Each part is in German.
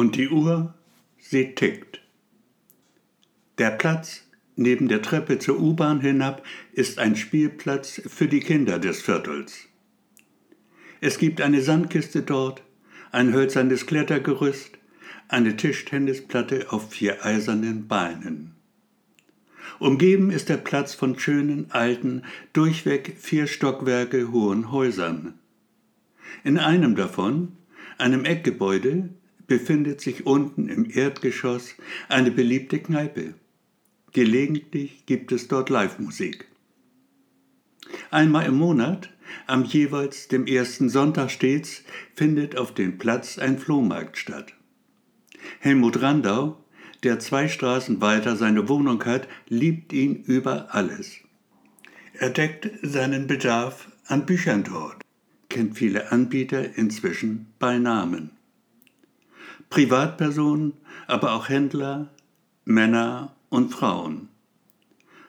Und die Uhr, sie tickt. Der Platz neben der Treppe zur U-Bahn hinab ist ein Spielplatz für die Kinder des Viertels. Es gibt eine Sandkiste dort, ein hölzernes Klettergerüst, eine Tischtennisplatte auf vier eisernen Beinen. Umgeben ist der Platz von schönen, alten, durchweg vier Stockwerke hohen Häusern. In einem davon, einem Eckgebäude, befindet sich unten im Erdgeschoss eine beliebte Kneipe. Gelegentlich gibt es dort Live-Musik. Einmal im Monat, am jeweils dem ersten Sonntag stets, findet auf dem Platz ein Flohmarkt statt. Helmut Randau, der zwei Straßen weiter seine Wohnung hat, liebt ihn über alles. Er deckt seinen Bedarf an Büchern dort, kennt viele Anbieter inzwischen bei Namen. Privatpersonen, aber auch Händler, Männer und Frauen.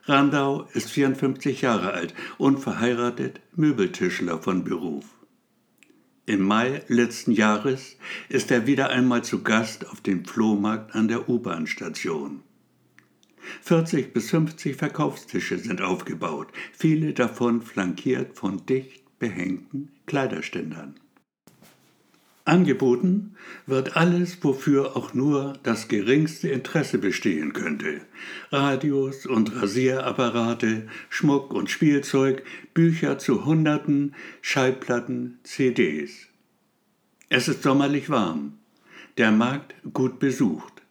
Randau ist 54 Jahre alt und verheiratet, Möbeltischler von Beruf. Im Mai letzten Jahres ist er wieder einmal zu Gast auf dem Flohmarkt an der U-Bahn-Station. 40 bis 50 Verkaufstische sind aufgebaut, viele davon flankiert von dicht behängten Kleiderständern. Angeboten wird alles, wofür auch nur das geringste Interesse bestehen könnte. Radios und Rasierapparate, Schmuck und Spielzeug, Bücher zu Hunderten, Schallplatten, CDs. Es ist sommerlich warm, der Markt gut besucht.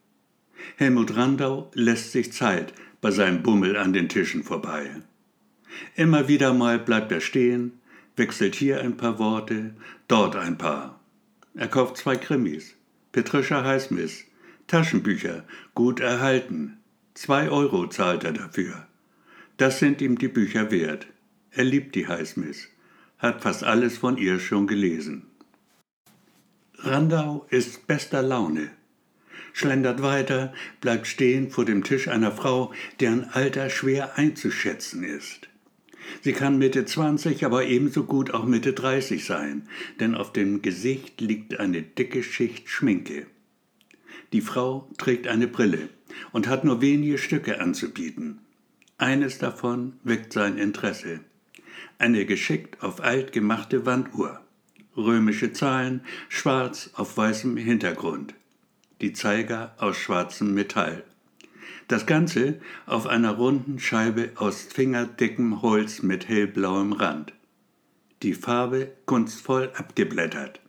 Helmut Randau lässt sich Zeit bei seinem Bummel an den Tischen vorbei. Immer wieder mal bleibt er stehen, wechselt hier ein paar Worte, dort ein paar. Er kauft zwei Krimis, Patricia Highsmith, Taschenbücher, gut erhalten. Zwei Euro zahlt er dafür. Das sind ihm die Bücher wert. Er liebt die Highsmith, hat fast alles von ihr schon gelesen. Randau ist bester Laune, schlendert weiter, bleibt stehen vor dem Tisch einer Frau, deren Alter schwer einzuschätzen ist. Sie kann Mitte 20, aber ebenso gut auch Mitte 30 sein, denn auf dem Gesicht liegt eine dicke Schicht Schminke. Die Frau trägt eine Brille und hat nur wenige Stücke anzubieten. Eines davon weckt sein Interesse. Eine geschickt auf alt gemachte Wanduhr. Römische Zahlen, schwarz auf weißem Hintergrund. Die Zeiger aus schwarzem Metall. Das Ganze auf einer runden Scheibe aus fingerdickem Holz mit hellblauem Rand. Die Farbe kunstvoll abgeblättert.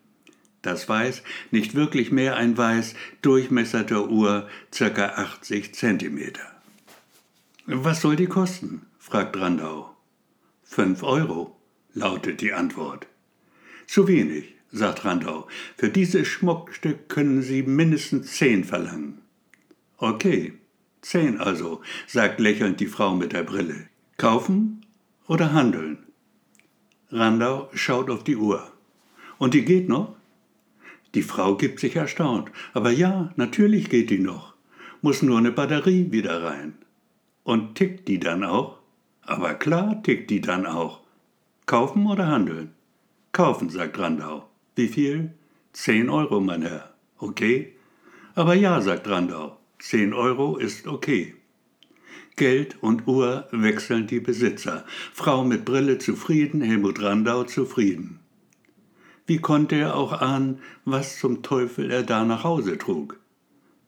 Das Weiß nicht wirklich mehr ein Weiß, Durchmesser der Uhr ca. 80 cm. Was soll die kosten? fragt Randau. Fünf Euro, lautet die Antwort. Zu wenig, sagt Randau. Für dieses Schmuckstück können Sie mindestens zehn verlangen. Okay, Zehn also, sagt lächelnd die Frau mit der Brille. Kaufen oder handeln? Randau schaut auf die Uhr. Und die geht noch? Die Frau gibt sich erstaunt. Aber ja, natürlich geht die noch. Muss nur eine Batterie wieder rein. Und tickt die dann auch? Aber klar tickt die dann auch. Kaufen oder handeln? Kaufen, sagt Randau. Wie viel? Zehn Euro, mein Herr. Okay? Aber ja, sagt Randau. 10 Euro ist okay. Geld und Uhr wechseln die Besitzer. Frau mit Brille zufrieden, Helmut Randau zufrieden. Wie konnte er auch ahnen, was zum Teufel er da nach Hause trug?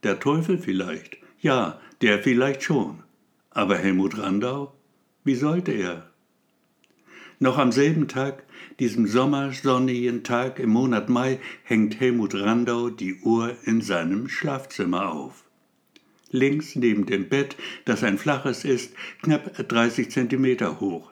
Der Teufel vielleicht, ja, der vielleicht schon. Aber Helmut Randau? Wie sollte er? Noch am selben Tag, diesem sommersonnigen Tag im Monat Mai, hängt Helmut Randau die Uhr in seinem Schlafzimmer auf links neben dem Bett, das ein flaches ist, knapp 30 Zentimeter hoch.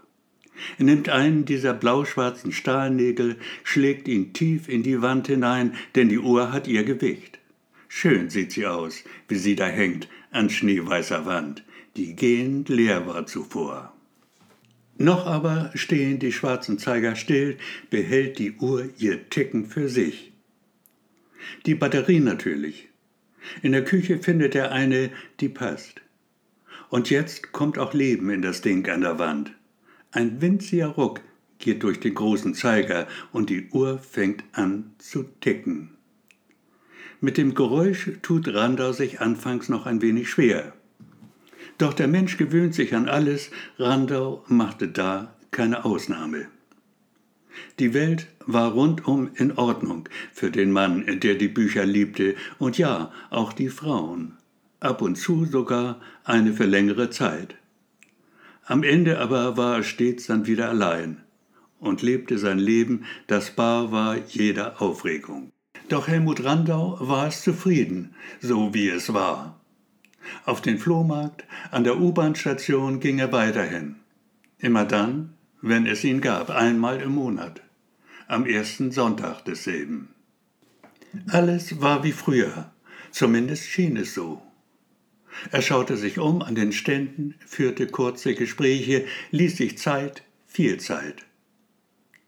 Er nimmt einen dieser blau-schwarzen Stahlnägel, schlägt ihn tief in die Wand hinein, denn die Uhr hat ihr Gewicht. Schön sieht sie aus, wie sie da hängt, an schneeweißer Wand, die gehend leer war zuvor. Noch aber stehen die schwarzen Zeiger still, behält die Uhr ihr Ticken für sich. Die Batterie natürlich, in der Küche findet er eine, die passt. Und jetzt kommt auch Leben in das Ding an der Wand. Ein winziger Ruck geht durch den großen Zeiger und die Uhr fängt an zu ticken. Mit dem Geräusch tut Randau sich anfangs noch ein wenig schwer. Doch der Mensch gewöhnt sich an alles, Randau machte da keine Ausnahme. Die Welt war rundum in Ordnung für den Mann, der die Bücher liebte, und ja, auch die Frauen, ab und zu sogar eine für längere Zeit. Am Ende aber war er stets dann wieder allein und lebte sein Leben, das bar war jeder Aufregung. Doch Helmut Randau war es zufrieden, so wie es war. Auf den Flohmarkt, an der U-Bahn-Station ging er weiterhin. Immer dann, wenn es ihn gab, einmal im Monat, am ersten Sonntag desselben. Alles war wie früher, zumindest schien es so. Er schaute sich um an den Ständen, führte kurze Gespräche, ließ sich Zeit, viel Zeit.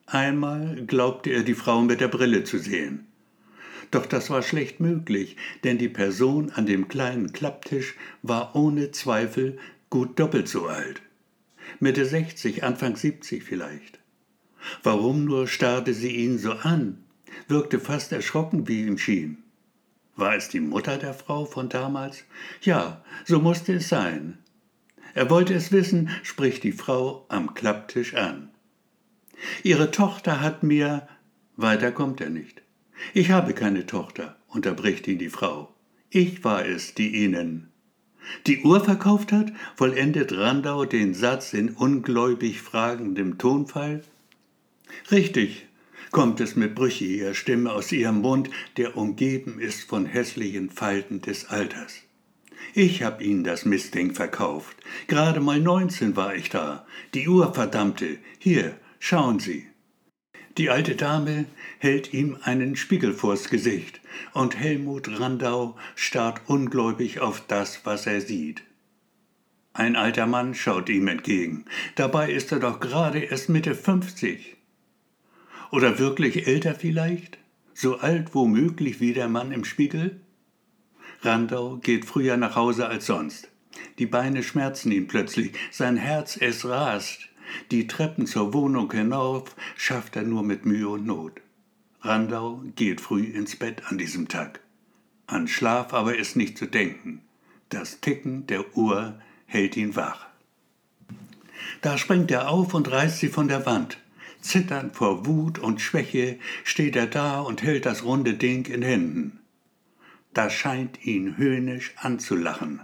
Einmal glaubte er die Frau mit der Brille zu sehen. Doch das war schlecht möglich, denn die Person an dem kleinen Klapptisch war ohne Zweifel gut doppelt so alt. Mitte 60, Anfang 70 vielleicht. Warum nur starrte sie ihn so an, wirkte fast erschrocken, wie ihm schien. War es die Mutter der Frau von damals? Ja, so musste es sein. Er wollte es wissen, spricht die Frau am Klapptisch an. Ihre Tochter hat mir. Weiter kommt er nicht. Ich habe keine Tochter, unterbricht ihn die Frau. Ich war es, die Ihnen. Die Uhr verkauft hat, vollendet Randau den Satz in ungläubig fragendem Tonfall. Richtig, kommt es mit brüchiger Stimme aus ihrem Mund, der umgeben ist von hässlichen Falten des Alters. Ich hab Ihnen das Mistding verkauft. Gerade mal neunzehn war ich da. Die Uhr verdammte. Hier, schauen Sie. Die alte Dame hält ihm einen Spiegel vors Gesicht, und Helmut Randau starrt ungläubig auf das, was er sieht. Ein alter Mann schaut ihm entgegen. Dabei ist er doch gerade erst Mitte fünfzig. Oder wirklich älter vielleicht? So alt womöglich wie der Mann im Spiegel? Randau geht früher nach Hause als sonst. Die Beine schmerzen ihn plötzlich, sein Herz es rast. Die Treppen zur Wohnung hinauf schafft er nur mit Mühe und Not. Randau geht früh ins Bett an diesem Tag. An Schlaf aber ist nicht zu denken. Das Ticken der Uhr hält ihn wach. Da springt er auf und reißt sie von der Wand. Zitternd vor Wut und Schwäche steht er da und hält das runde Ding in Händen. Da scheint ihn höhnisch anzulachen.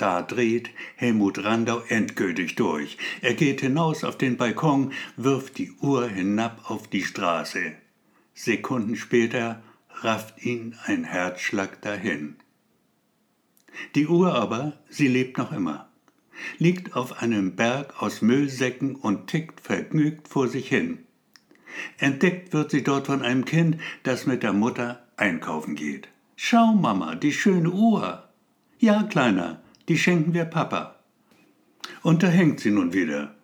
Da dreht Helmut Randau endgültig durch. Er geht hinaus auf den Balkon, wirft die Uhr hinab auf die Straße. Sekunden später rafft ihn ein Herzschlag dahin. Die Uhr aber, sie lebt noch immer, liegt auf einem Berg aus Müllsäcken und tickt vergnügt vor sich hin. Entdeckt wird sie dort von einem Kind, das mit der Mutter einkaufen geht. Schau, Mama, die schöne Uhr. Ja, Kleiner, die schenken wir Papa. Und da hängt sie nun wieder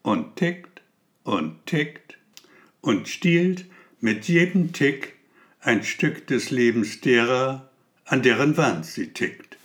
und tickt und tickt und stiehlt mit jedem Tick ein Stück des Lebens derer, an deren Wand sie tickt.